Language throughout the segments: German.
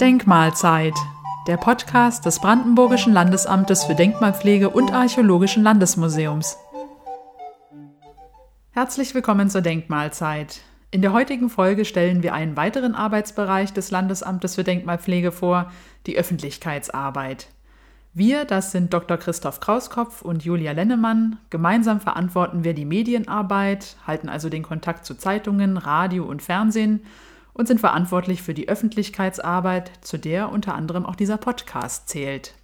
Denkmalzeit, der Podcast des Brandenburgischen Landesamtes für Denkmalpflege und Archäologischen Landesmuseums. Herzlich willkommen zur Denkmalzeit. In der heutigen Folge stellen wir einen weiteren Arbeitsbereich des Landesamtes für Denkmalpflege vor, die Öffentlichkeitsarbeit. Wir, das sind Dr. Christoph Krauskopf und Julia Lennemann. Gemeinsam verantworten wir die Medienarbeit, halten also den Kontakt zu Zeitungen, Radio und Fernsehen und sind verantwortlich für die Öffentlichkeitsarbeit, zu der unter anderem auch dieser Podcast zählt.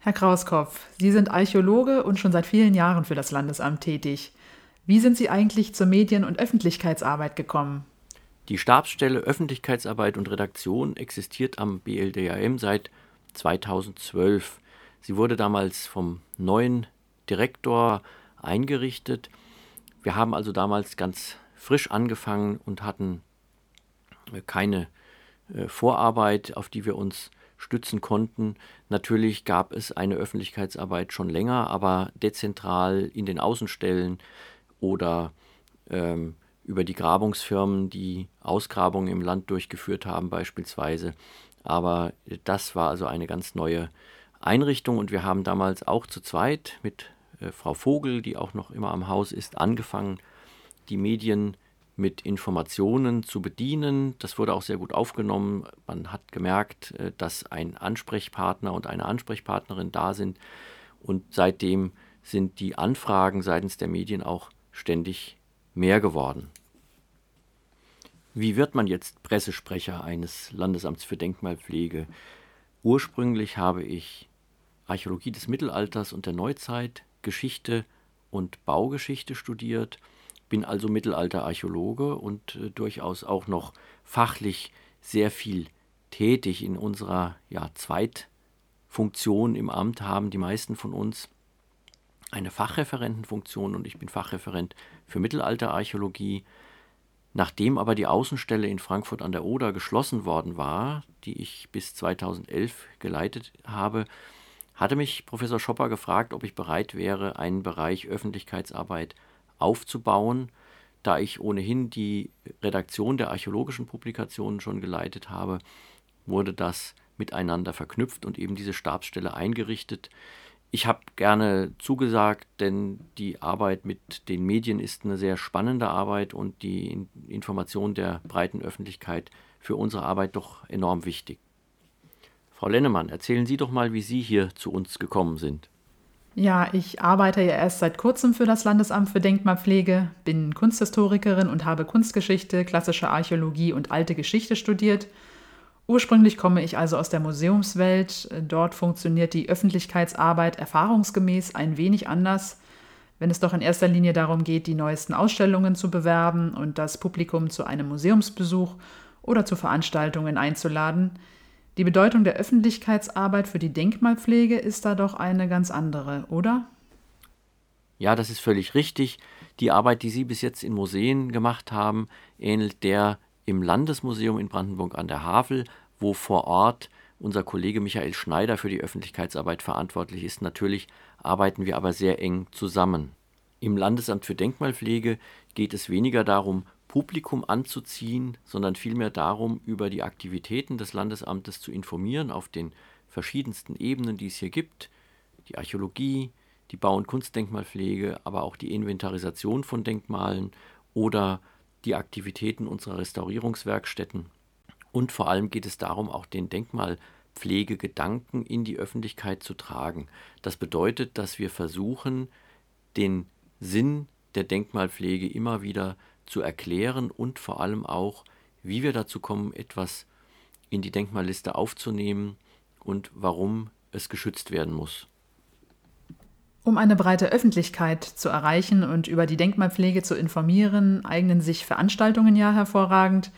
Herr Krauskopf, Sie sind Archäologe und schon seit vielen Jahren für das Landesamt tätig. Wie sind Sie eigentlich zur Medien- und Öffentlichkeitsarbeit gekommen? Die Stabsstelle Öffentlichkeitsarbeit und Redaktion existiert am BLDAM seit 2012. Sie wurde damals vom neuen Direktor eingerichtet. Wir haben also damals ganz frisch angefangen und hatten keine äh, Vorarbeit, auf die wir uns stützen konnten. Natürlich gab es eine Öffentlichkeitsarbeit schon länger, aber dezentral in den Außenstellen oder ähm, über die Grabungsfirmen, die Ausgrabungen im Land durchgeführt haben beispielsweise. Aber das war also eine ganz neue Einrichtung und wir haben damals auch zu zweit mit äh, Frau Vogel, die auch noch immer am Haus ist, angefangen, die Medien mit Informationen zu bedienen. Das wurde auch sehr gut aufgenommen. Man hat gemerkt, äh, dass ein Ansprechpartner und eine Ansprechpartnerin da sind. Und seitdem sind die Anfragen seitens der Medien auch ständig mehr geworden. Wie wird man jetzt Pressesprecher eines Landesamts für Denkmalpflege? Ursprünglich habe ich Archäologie des Mittelalters und der Neuzeit, Geschichte und Baugeschichte studiert bin also Mittelalterarchäologe und äh, durchaus auch noch fachlich sehr viel tätig in unserer ja, Zweitfunktion im Amt haben die meisten von uns eine Fachreferentenfunktion und ich bin Fachreferent für Mittelalterarchäologie. Nachdem aber die Außenstelle in Frankfurt an der Oder geschlossen worden war, die ich bis 2011 geleitet habe, hatte mich Professor Schopper gefragt, ob ich bereit wäre, einen Bereich Öffentlichkeitsarbeit aufzubauen. Da ich ohnehin die Redaktion der archäologischen Publikationen schon geleitet habe, wurde das miteinander verknüpft und eben diese Stabsstelle eingerichtet. Ich habe gerne zugesagt, denn die Arbeit mit den Medien ist eine sehr spannende Arbeit und die Information der breiten Öffentlichkeit für unsere Arbeit doch enorm wichtig. Frau Lennemann, erzählen Sie doch mal, wie Sie hier zu uns gekommen sind. Ja, ich arbeite ja erst seit kurzem für das Landesamt für Denkmalpflege, bin Kunsthistorikerin und habe Kunstgeschichte, klassische Archäologie und alte Geschichte studiert. Ursprünglich komme ich also aus der Museumswelt. Dort funktioniert die Öffentlichkeitsarbeit erfahrungsgemäß ein wenig anders, wenn es doch in erster Linie darum geht, die neuesten Ausstellungen zu bewerben und das Publikum zu einem Museumsbesuch oder zu Veranstaltungen einzuladen. Die Bedeutung der Öffentlichkeitsarbeit für die Denkmalpflege ist da doch eine ganz andere, oder? Ja, das ist völlig richtig. Die Arbeit, die Sie bis jetzt in Museen gemacht haben, ähnelt der im Landesmuseum in Brandenburg an der Havel, wo vor Ort unser Kollege Michael Schneider für die Öffentlichkeitsarbeit verantwortlich ist. Natürlich arbeiten wir aber sehr eng zusammen. Im Landesamt für Denkmalpflege geht es weniger darum, Publikum anzuziehen, sondern vielmehr darum, über die Aktivitäten des Landesamtes zu informieren auf den verschiedensten Ebenen, die es hier gibt. Die Archäologie, die Bau- und Kunstdenkmalpflege, aber auch die Inventarisation von Denkmalen oder die Aktivitäten unserer Restaurierungswerkstätten. Und vor allem geht es darum, auch den Denkmalpflegegedanken in die Öffentlichkeit zu tragen. Das bedeutet, dass wir versuchen, den Sinn der Denkmalpflege immer wieder zu erklären und vor allem auch, wie wir dazu kommen, etwas in die Denkmalliste aufzunehmen und warum es geschützt werden muss. Um eine breite Öffentlichkeit zu erreichen und über die Denkmalpflege zu informieren, eignen sich Veranstaltungen ja hervorragend.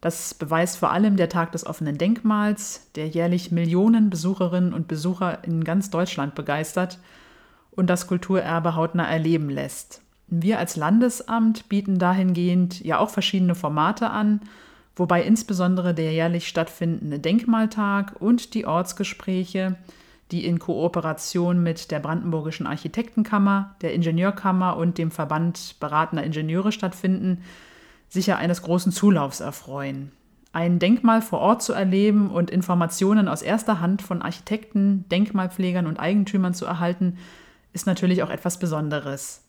Das beweist vor allem der Tag des offenen Denkmals, der jährlich Millionen Besucherinnen und Besucher in ganz Deutschland begeistert und das Kulturerbe hautnah erleben lässt. Wir als Landesamt bieten dahingehend ja auch verschiedene Formate an, wobei insbesondere der jährlich stattfindende Denkmaltag und die Ortsgespräche, die in Kooperation mit der Brandenburgischen Architektenkammer, der Ingenieurkammer und dem Verband beratender Ingenieure stattfinden, sicher eines großen Zulaufs erfreuen. Ein Denkmal vor Ort zu erleben und Informationen aus erster Hand von Architekten, Denkmalpflegern und Eigentümern zu erhalten, ist natürlich auch etwas Besonderes.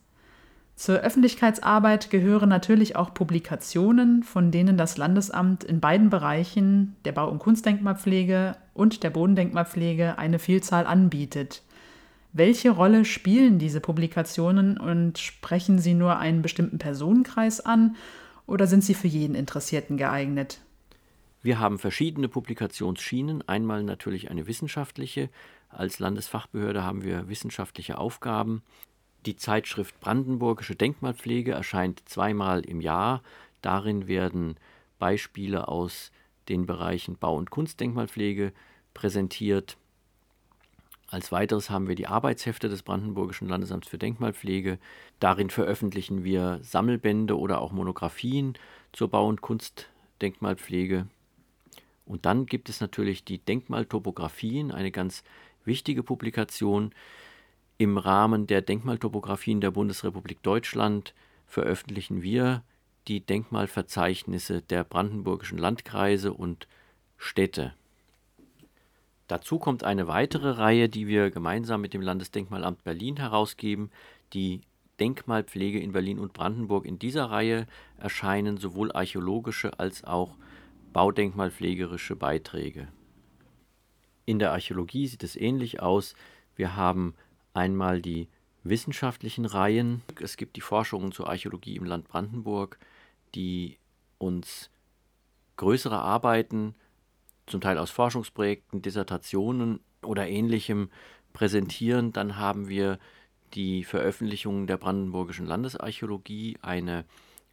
Zur Öffentlichkeitsarbeit gehören natürlich auch Publikationen, von denen das Landesamt in beiden Bereichen der Bau- und Kunstdenkmalpflege und der Bodendenkmalpflege eine Vielzahl anbietet. Welche Rolle spielen diese Publikationen und sprechen sie nur einen bestimmten Personenkreis an oder sind sie für jeden Interessierten geeignet? Wir haben verschiedene Publikationsschienen. Einmal natürlich eine wissenschaftliche. Als Landesfachbehörde haben wir wissenschaftliche Aufgaben. Die Zeitschrift Brandenburgische Denkmalpflege erscheint zweimal im Jahr. Darin werden Beispiele aus den Bereichen Bau- und Kunstdenkmalpflege präsentiert. Als weiteres haben wir die Arbeitshefte des Brandenburgischen Landesamts für Denkmalpflege. Darin veröffentlichen wir Sammelbände oder auch Monographien zur Bau- und Kunstdenkmalpflege. Und dann gibt es natürlich die Denkmaltopographien, eine ganz wichtige Publikation. Im Rahmen der Denkmaltopographien der Bundesrepublik Deutschland veröffentlichen wir die Denkmalverzeichnisse der brandenburgischen Landkreise und Städte. Dazu kommt eine weitere Reihe, die wir gemeinsam mit dem Landesdenkmalamt Berlin herausgeben, die Denkmalpflege in Berlin und Brandenburg. In dieser Reihe erscheinen sowohl archäologische als auch baudenkmalpflegerische Beiträge. In der Archäologie sieht es ähnlich aus. Wir haben einmal die wissenschaftlichen Reihen. Es gibt die Forschungen zur Archäologie im Land Brandenburg, die uns größere Arbeiten, zum Teil aus Forschungsprojekten, Dissertationen oder ähnlichem präsentieren. Dann haben wir die Veröffentlichungen der Brandenburgischen Landesarchäologie, eine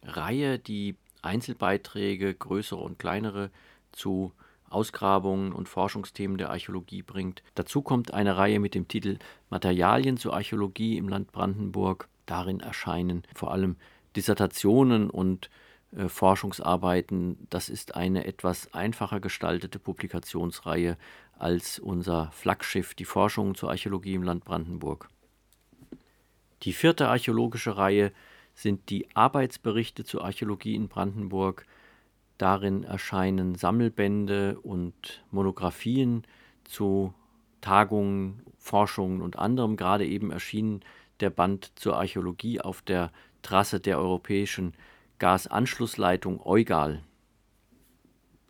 Reihe, die Einzelbeiträge, größere und kleinere, zu Ausgrabungen und Forschungsthemen der Archäologie bringt. Dazu kommt eine Reihe mit dem Titel Materialien zur Archäologie im Land Brandenburg. Darin erscheinen vor allem Dissertationen und äh, Forschungsarbeiten. Das ist eine etwas einfacher gestaltete Publikationsreihe als unser Flaggschiff, die Forschungen zur Archäologie im Land Brandenburg. Die vierte archäologische Reihe sind die Arbeitsberichte zur Archäologie in Brandenburg. Darin erscheinen Sammelbände und Monographien zu Tagungen, Forschungen und anderem. Gerade eben erschien der Band zur Archäologie auf der Trasse der europäischen Gasanschlussleitung Eugal.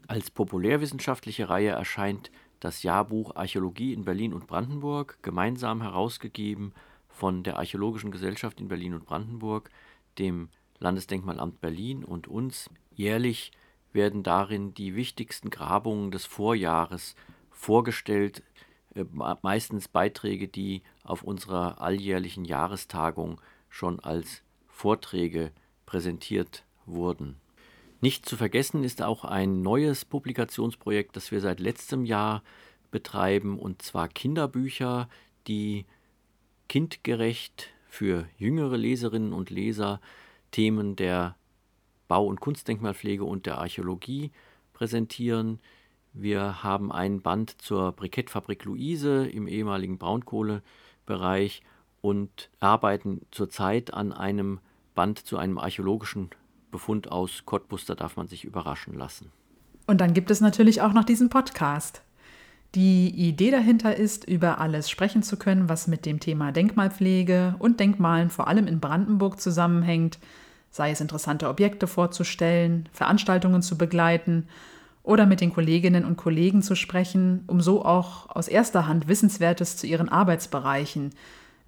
Als populärwissenschaftliche Reihe erscheint das Jahrbuch Archäologie in Berlin und Brandenburg, gemeinsam herausgegeben von der Archäologischen Gesellschaft in Berlin und Brandenburg, dem Landesdenkmalamt Berlin und uns. Jährlich werden darin die wichtigsten Grabungen des Vorjahres vorgestellt, äh, meistens Beiträge, die auf unserer alljährlichen Jahrestagung schon als Vorträge präsentiert wurden. Nicht zu vergessen ist auch ein neues Publikationsprojekt, das wir seit letztem Jahr betreiben, und zwar Kinderbücher, die kindgerecht für jüngere Leserinnen und Leser Themen der Bau- und Kunstdenkmalpflege und der Archäologie präsentieren. Wir haben ein Band zur Brikettfabrik Luise im ehemaligen Braunkohlebereich und arbeiten zurzeit an einem Band zu einem archäologischen Befund aus Cottbus. Da darf man sich überraschen lassen. Und dann gibt es natürlich auch noch diesen Podcast. Die Idee dahinter ist, über alles sprechen zu können, was mit dem Thema Denkmalpflege und Denkmalen vor allem in Brandenburg zusammenhängt, sei es interessante Objekte vorzustellen, Veranstaltungen zu begleiten oder mit den Kolleginnen und Kollegen zu sprechen, um so auch aus erster Hand Wissenswertes zu ihren Arbeitsbereichen,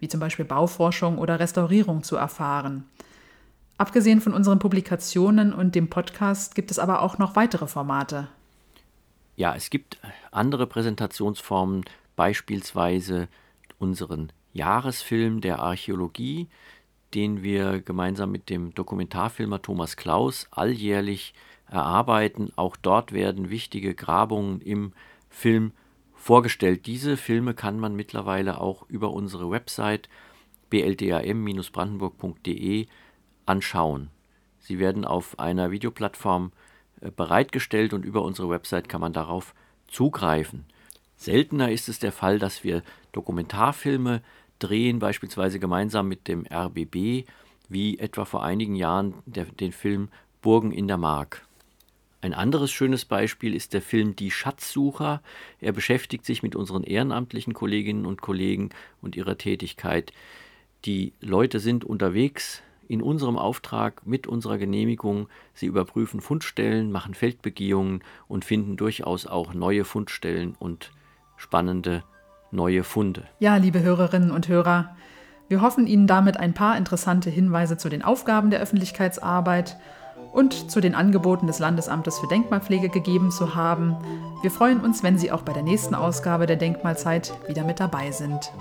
wie zum Beispiel Bauforschung oder Restaurierung, zu erfahren. Abgesehen von unseren Publikationen und dem Podcast gibt es aber auch noch weitere Formate. Ja, es gibt andere Präsentationsformen, beispielsweise unseren Jahresfilm der Archäologie, den wir gemeinsam mit dem Dokumentarfilmer Thomas Klaus alljährlich erarbeiten. Auch dort werden wichtige Grabungen im Film vorgestellt. Diese Filme kann man mittlerweile auch über unsere Website bldam-brandenburg.de anschauen. Sie werden auf einer Videoplattform äh, bereitgestellt und über unsere Website kann man darauf zugreifen. Seltener ist es der Fall, dass wir Dokumentarfilme drehen, beispielsweise gemeinsam mit dem RBB, wie etwa vor einigen Jahren der, den Film verborgen in der Mark. Ein anderes schönes Beispiel ist der Film Die Schatzsucher. Er beschäftigt sich mit unseren ehrenamtlichen Kolleginnen und Kollegen und ihrer Tätigkeit. Die Leute sind unterwegs in unserem Auftrag mit unserer Genehmigung. Sie überprüfen Fundstellen, machen Feldbegehungen und finden durchaus auch neue Fundstellen und spannende neue Funde. Ja, liebe Hörerinnen und Hörer, wir hoffen Ihnen damit ein paar interessante Hinweise zu den Aufgaben der Öffentlichkeitsarbeit und zu den Angeboten des Landesamtes für Denkmalpflege gegeben zu haben. Wir freuen uns, wenn Sie auch bei der nächsten Ausgabe der Denkmalzeit wieder mit dabei sind.